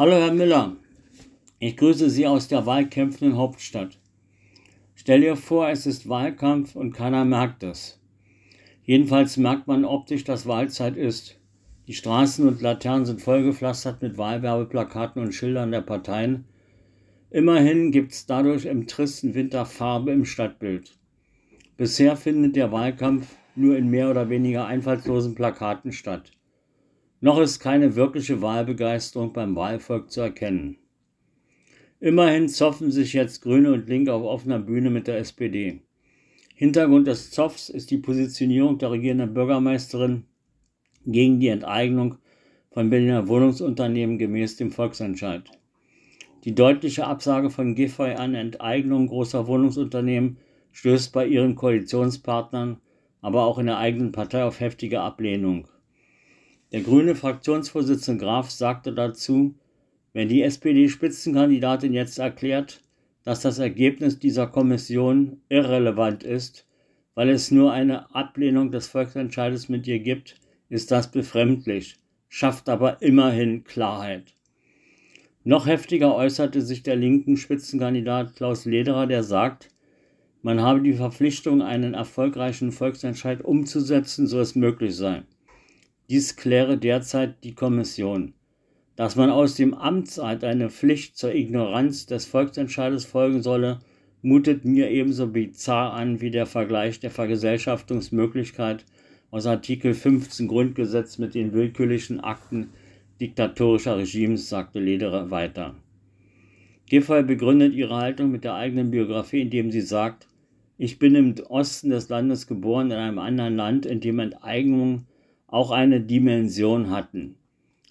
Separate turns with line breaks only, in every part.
Hallo Herr Müller, ich grüße Sie aus der wahlkämpfenden Hauptstadt. Stell dir vor, es ist Wahlkampf und keiner merkt es. Jedenfalls merkt man optisch, dass Wahlzeit ist. Die Straßen und Laternen sind vollgepflastert mit Wahlwerbeplakaten und Schildern der Parteien. Immerhin gibt es dadurch im tristen Winter Farbe im Stadtbild. Bisher findet der Wahlkampf nur in mehr oder weniger einfallslosen Plakaten statt. Noch ist keine wirkliche Wahlbegeisterung beim Wahlvolk zu erkennen. Immerhin zoffen sich jetzt Grüne und Linke auf offener Bühne mit der SPD. Hintergrund des Zoffs ist die Positionierung der regierenden Bürgermeisterin gegen die Enteignung von Berliner Wohnungsunternehmen gemäß dem Volksentscheid. Die deutliche Absage von Giffey an Enteignung großer Wohnungsunternehmen stößt bei ihren Koalitionspartnern, aber auch in der eigenen Partei auf heftige Ablehnung. Der grüne Fraktionsvorsitzende Graf sagte dazu, wenn die SPD-Spitzenkandidatin jetzt erklärt, dass das Ergebnis dieser Kommission irrelevant ist, weil es nur eine Ablehnung des Volksentscheides mit ihr gibt, ist das befremdlich, schafft aber immerhin Klarheit. Noch heftiger äußerte sich der linken Spitzenkandidat Klaus Lederer, der sagt, man habe die Verpflichtung, einen erfolgreichen Volksentscheid umzusetzen, so es möglich sei. Dies kläre derzeit die Kommission. Dass man aus dem Amtseid eine Pflicht zur Ignoranz des Volksentscheides folgen solle, mutet mir ebenso bizarr an wie der Vergleich der Vergesellschaftungsmöglichkeit aus Artikel 15 Grundgesetz mit den willkürlichen Akten diktatorischer Regimes, sagte Lederer weiter. Giffey begründet ihre Haltung mit der eigenen Biografie, indem sie sagt, ich bin im Osten des Landes geboren, in einem anderen Land, in dem Enteignungen auch eine Dimension hatten.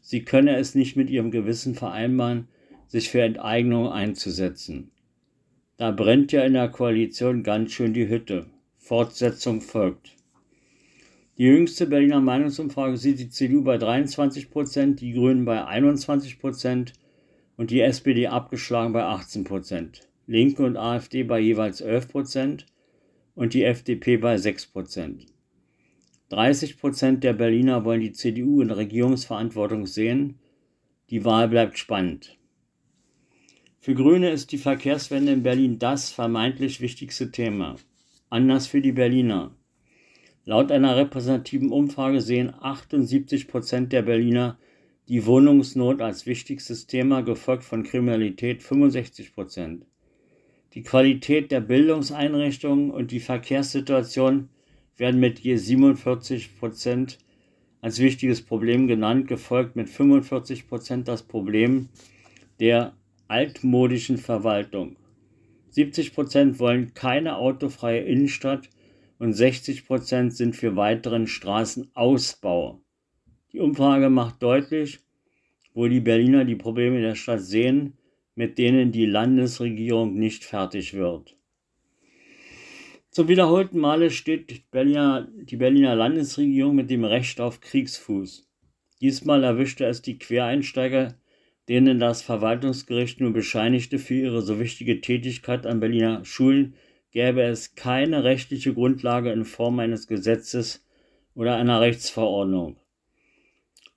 Sie könne es nicht mit ihrem Gewissen vereinbaren, sich für Enteignung einzusetzen. Da brennt ja in der Koalition ganz schön die Hütte. Fortsetzung folgt. Die jüngste Berliner Meinungsumfrage sieht die CDU bei 23 Prozent, die Grünen bei 21 Prozent und die SPD abgeschlagen bei 18 Prozent. Linke und AfD bei jeweils 11 Prozent und die FDP bei 6 Prozent. 30 Prozent der Berliner wollen die CDU in Regierungsverantwortung sehen. Die Wahl bleibt spannend. Für Grüne ist die Verkehrswende in Berlin das vermeintlich wichtigste Thema. Anders für die Berliner. Laut einer repräsentativen Umfrage sehen 78 Prozent der Berliner die Wohnungsnot als wichtigstes Thema, gefolgt von Kriminalität 65 Prozent. Die Qualität der Bildungseinrichtungen und die Verkehrssituation werden mit je 47 Prozent als wichtiges Problem genannt, gefolgt mit 45 Prozent das Problem der altmodischen Verwaltung. 70 Prozent wollen keine autofreie Innenstadt und 60 Prozent sind für weiteren Straßenausbau. Die Umfrage macht deutlich, wo die Berliner die Probleme der Stadt sehen, mit denen die Landesregierung nicht fertig wird. Zum wiederholten Male steht Berliner, die Berliner Landesregierung mit dem Recht auf Kriegsfuß. Diesmal erwischte es die Quereinsteiger, denen das Verwaltungsgericht nur bescheinigte für ihre so wichtige Tätigkeit an Berliner Schulen, gäbe es keine rechtliche Grundlage in Form eines Gesetzes oder einer Rechtsverordnung.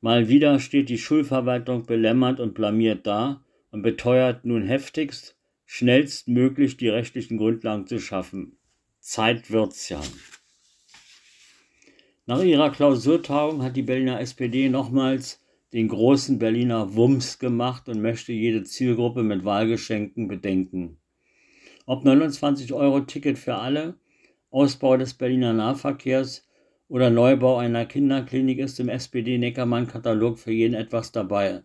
Mal wieder steht die Schulverwaltung belämmert und blamiert da und beteuert nun heftigst, schnellstmöglich die rechtlichen Grundlagen zu schaffen. Zeit wird's ja. Nach ihrer Klausurtagung hat die Berliner SPD nochmals den großen Berliner Wumms gemacht und möchte jede Zielgruppe mit Wahlgeschenken bedenken. Ob 29 Euro Ticket für alle, Ausbau des Berliner Nahverkehrs oder Neubau einer Kinderklinik ist im SPD-Neckermann-Katalog für jeden etwas dabei.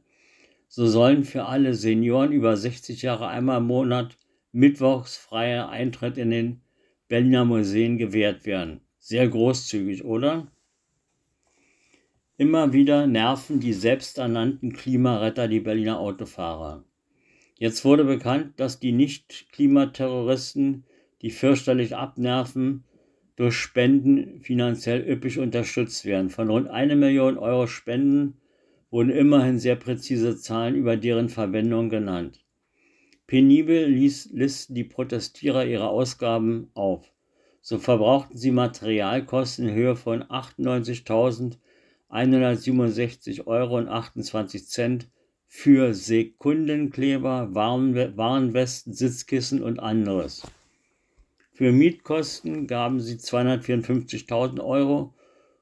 So sollen für alle Senioren über 60 Jahre einmal im Monat mittwochs freier Eintritt in den Berliner Museen gewährt werden. Sehr großzügig, oder? Immer wieder nerven die selbsternannten Klimaretter die Berliner Autofahrer. Jetzt wurde bekannt, dass die Nicht-Klimaterroristen, die fürchterlich abnerven, durch Spenden finanziell üppig unterstützt werden. Von rund eine Million Euro Spenden wurden immerhin sehr präzise Zahlen über deren Verwendung genannt. Penibel ließ, listen die Protestierer ihre Ausgaben auf. So verbrauchten sie Materialkosten in Höhe von 98.167,28 Euro für Sekundenkleber, Warnwesten, Sitzkissen und anderes. Für Mietkosten gaben sie 254.000 Euro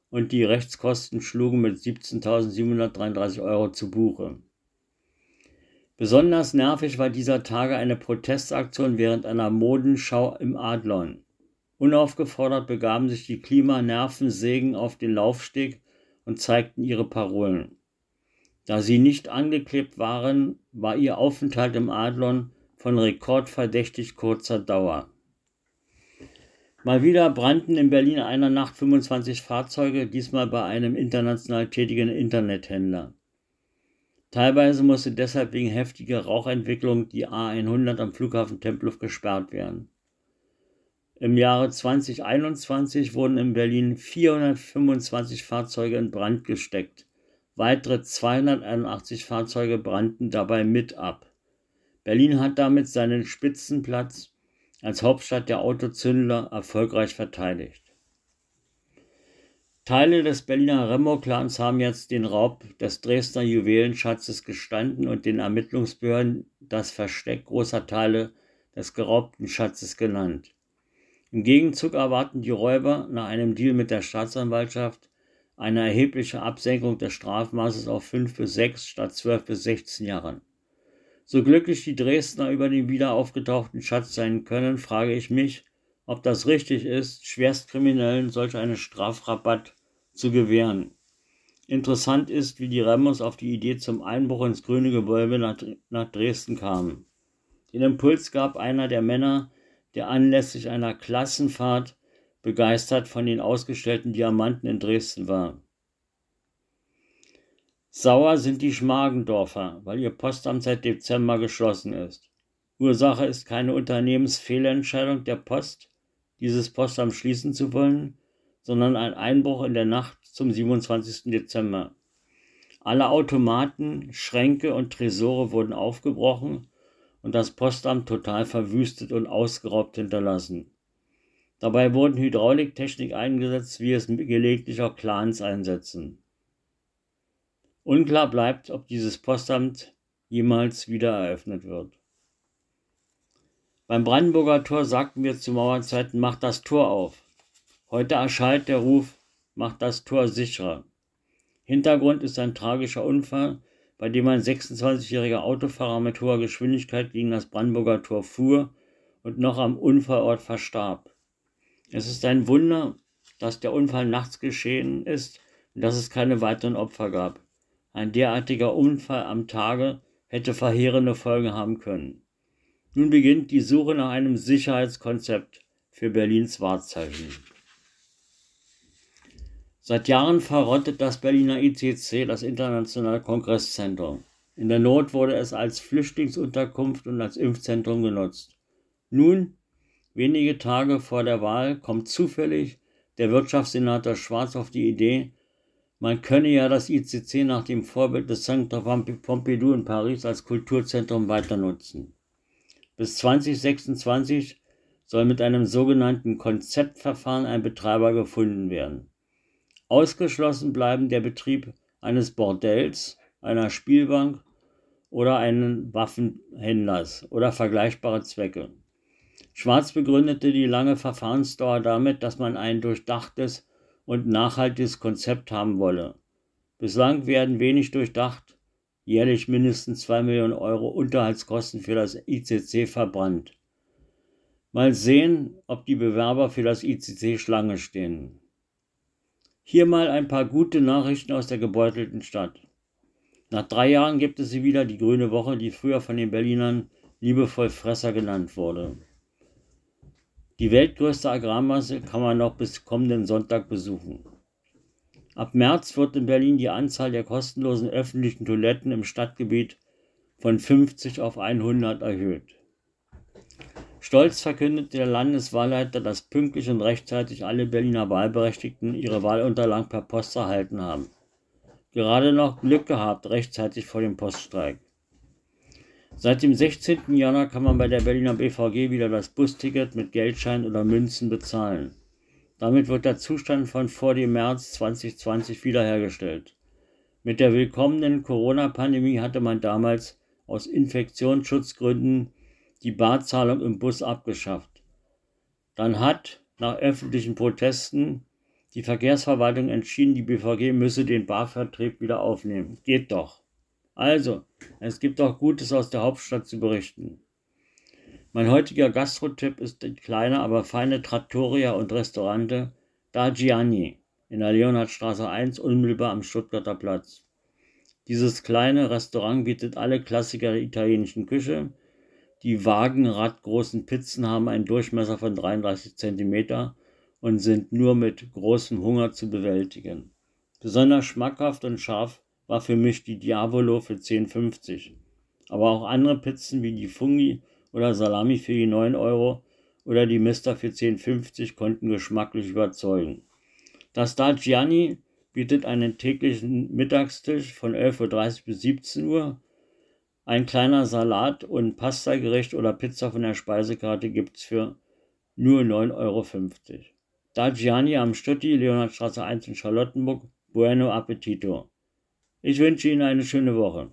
und die Rechtskosten schlugen mit 17.733 Euro zu Buche. Besonders nervig war dieser Tage eine Protestaktion während einer Modenschau im Adlon. Unaufgefordert begaben sich die Klimanervensägen auf den Laufsteg und zeigten ihre Parolen. Da sie nicht angeklebt waren, war ihr Aufenthalt im Adlon von rekordverdächtig kurzer Dauer. Mal wieder brannten in Berlin einer Nacht 25 Fahrzeuge, diesmal bei einem international tätigen Internethändler. Teilweise musste deshalb wegen heftiger Rauchentwicklung die A100 am Flughafen Tempelhof gesperrt werden. Im Jahre 2021 wurden in Berlin 425 Fahrzeuge in Brand gesteckt. Weitere 281 Fahrzeuge brannten dabei mit ab. Berlin hat damit seinen Spitzenplatz als Hauptstadt der Autozündler erfolgreich verteidigt. Teile des Berliner Remo-Clans haben jetzt den Raub des Dresdner Juwelenschatzes gestanden und den Ermittlungsbehörden das Versteck großer Teile des geraubten Schatzes genannt. Im Gegenzug erwarten die Räuber nach einem Deal mit der Staatsanwaltschaft eine erhebliche Absenkung des Strafmaßes auf 5 bis 6 statt 12 bis 16 Jahren. So glücklich die Dresdner über den wieder aufgetauchten Schatz sein können, frage ich mich, ob das richtig ist, Schwerstkriminellen solch einen Strafrabatt zu gewähren. Interessant ist, wie die Remmers auf die Idee zum Einbruch ins grüne Gewölbe nach, nach Dresden kamen. Den Impuls gab einer der Männer, der anlässlich einer Klassenfahrt begeistert von den ausgestellten Diamanten in Dresden war. Sauer sind die Schmargendorfer, weil ihr Postamt seit Dezember geschlossen ist. Ursache ist keine Unternehmensfehlentscheidung der Post, dieses Postamt schließen zu wollen, sondern ein Einbruch in der Nacht zum 27. Dezember. Alle Automaten, Schränke und Tresore wurden aufgebrochen und das Postamt total verwüstet und ausgeraubt hinterlassen. Dabei wurden Hydrauliktechnik eingesetzt, wie es gelegentlich auch Clans einsetzen. Unklar bleibt, ob dieses Postamt jemals wieder eröffnet wird. Beim Brandenburger Tor sagten wir zu Mauerzeiten, macht das Tor auf. Heute erschallt der Ruf, macht das Tor sicherer. Hintergrund ist ein tragischer Unfall, bei dem ein 26-jähriger Autofahrer mit hoher Geschwindigkeit gegen das Brandenburger Tor fuhr und noch am Unfallort verstarb. Es ist ein Wunder, dass der Unfall nachts geschehen ist und dass es keine weiteren Opfer gab. Ein derartiger Unfall am Tage hätte verheerende Folgen haben können. Nun beginnt die Suche nach einem Sicherheitskonzept für Berlins Wahrzeichen. Seit Jahren verrottet das Berliner ICC das Internationale Kongresszentrum. In der Not wurde es als Flüchtlingsunterkunft und als Impfzentrum genutzt. Nun, wenige Tage vor der Wahl, kommt zufällig der Wirtschaftssenator Schwarz auf die Idee, man könne ja das ICC nach dem Vorbild des Centre Pompidou in Paris als Kulturzentrum weiter nutzen. Bis 2026 soll mit einem sogenannten Konzeptverfahren ein Betreiber gefunden werden. Ausgeschlossen bleiben der Betrieb eines Bordells, einer Spielbank oder eines Waffenhändlers oder vergleichbare Zwecke. Schwarz begründete die lange Verfahrensdauer damit, dass man ein durchdachtes und nachhaltiges Konzept haben wolle. Bislang werden wenig durchdacht, jährlich mindestens 2 Millionen Euro Unterhaltskosten für das ICC verbrannt. Mal sehen, ob die Bewerber für das ICC Schlange stehen. Hier mal ein paar gute Nachrichten aus der gebeutelten Stadt. Nach drei Jahren gibt es sie wieder, die Grüne Woche, die früher von den Berlinern liebevoll Fresser genannt wurde. Die weltgrößte Agrarmasse kann man noch bis kommenden Sonntag besuchen. Ab März wird in Berlin die Anzahl der kostenlosen öffentlichen Toiletten im Stadtgebiet von 50 auf 100 erhöht. Stolz verkündete der Landeswahlleiter, dass pünktlich und rechtzeitig alle Berliner Wahlberechtigten ihre Wahlunterlagen per Post erhalten haben. Gerade noch Glück gehabt, rechtzeitig vor dem Poststreik. Seit dem 16. Januar kann man bei der Berliner BVG wieder das Busticket mit Geldschein oder Münzen bezahlen. Damit wird der Zustand von vor dem März 2020 wiederhergestellt. Mit der willkommenen Corona-Pandemie hatte man damals aus Infektionsschutzgründen die Barzahlung im Bus abgeschafft. Dann hat, nach öffentlichen Protesten, die Verkehrsverwaltung entschieden, die BVG müsse den Barvertrieb wieder aufnehmen. Geht doch. Also, es gibt auch Gutes aus der Hauptstadt zu berichten. Mein heutiger Gastrotipp ist die kleine, aber feine Trattoria und Restaurante Da Gianni in der Leonhardstraße 1 unmittelbar am Stuttgarter Platz. Dieses kleine Restaurant bietet alle Klassiker der italienischen Küche. Die wagenradgroßen Pizzen haben einen Durchmesser von 33 cm und sind nur mit großem Hunger zu bewältigen. Besonders schmackhaft und scharf war für mich die Diavolo für 10,50. Aber auch andere Pizzen wie die Fungi oder Salami für die 9 Euro oder die Mister für 10,50 konnten geschmacklich überzeugen. Das Da Gianni bietet einen täglichen Mittagstisch von 11.30 Uhr bis 17 Uhr. Ein kleiner Salat und Pastagericht oder Pizza von der Speisekarte gibt es für nur 9,50 Euro. Da Gianni am Stutti, Leonhardstraße 1 in Charlottenburg. Bueno Appetito. Ich wünsche Ihnen eine schöne Woche.